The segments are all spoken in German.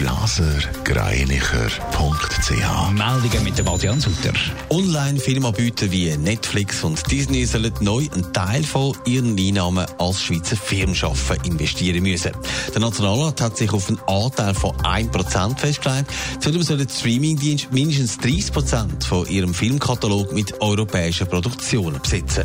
blasergreinicher.ch Meldungen mit dem Adrian Sutter. Online-Filmanbieter wie Netflix und Disney sollen neu einen Teil von ihren Einnahmen als Schweizer Firmenschaffen investieren müssen. Der Nationalrat hat sich auf einen Anteil von 1% festgelegt. Zudem sollen Streamingdienste mindestens 30% von ihrem Filmkatalog mit europäischen Produktionen besitzen.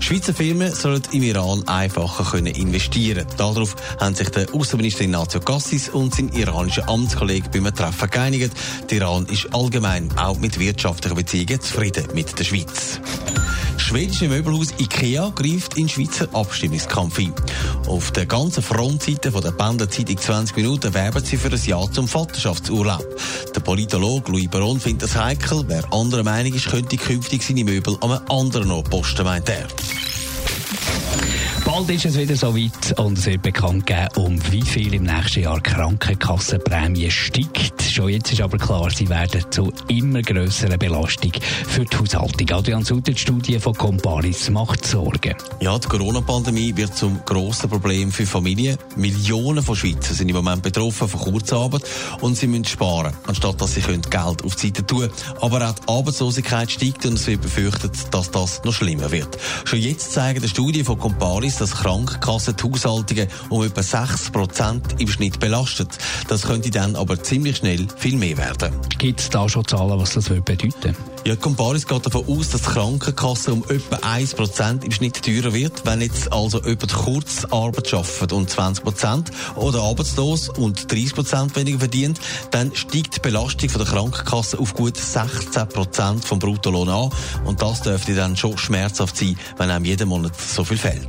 Schweizer Firmen sollen im Iran einfacher können investieren Darauf haben sich der Außenminister Ignacio Cassis und sein iranischer Amtskollege beim Treffen geeinigt. Der Iran ist allgemein auch mit wirtschaftlichen Beziehungen zufrieden mit der Schweiz schwedische Möbelhaus IKEA greift in Schweizer Abstimmungskampf ein. Auf der ganzen Frontseite von der Bänderzeitung 20 Minuten werben sie für ein Jahr zum Vaterschaftsurlaub. Der Politologe Louis Baron findet das heikel. Wer anderer Meinung ist, könnte künftig seine Möbel an einem anderen Ort posten, meint er. Bald ist es wieder so weit und es wird bekannt geben, um wie viel im nächsten Jahr Krankenkassenprämie steigt. Schon jetzt ist aber klar, sie werden zu immer grösseren Belastung für die Haushaltung. Adrian Sutter, die Studie von Comparis macht Sorgen. Ja, die Corona-Pandemie wird zum grossen Problem für Familien. Millionen von Schweizer sind im Moment betroffen von Kurzarbeit und sie müssen sparen, anstatt dass sie Geld auf die Seite tun Aber auch die Arbeitslosigkeit steigt und es wird befürchtet, dass das noch schlimmer wird. Schon jetzt zeigen die Studie von Comparis, dass Krankenkassen die Haushaltungen um etwa 6% im Schnitt belastet. Das könnte dann aber ziemlich schnell viel mehr werden. Gibt es da schon Zahlen, was das bedeuten würde? Ja, Comparis geht davon aus, dass die Krankenkasse um etwa 1% im Schnitt teurer wird. Wenn jetzt also jemand Kurzarbeit arbeitet und 20% oder arbeitslos und 30% weniger verdient, dann steigt die Belastung von der Krankenkasse auf gut 16% vom Bruttolohn an. Und das dürfte dann schon schmerzhaft sein, wenn einem jeden Monat so viel fehlt.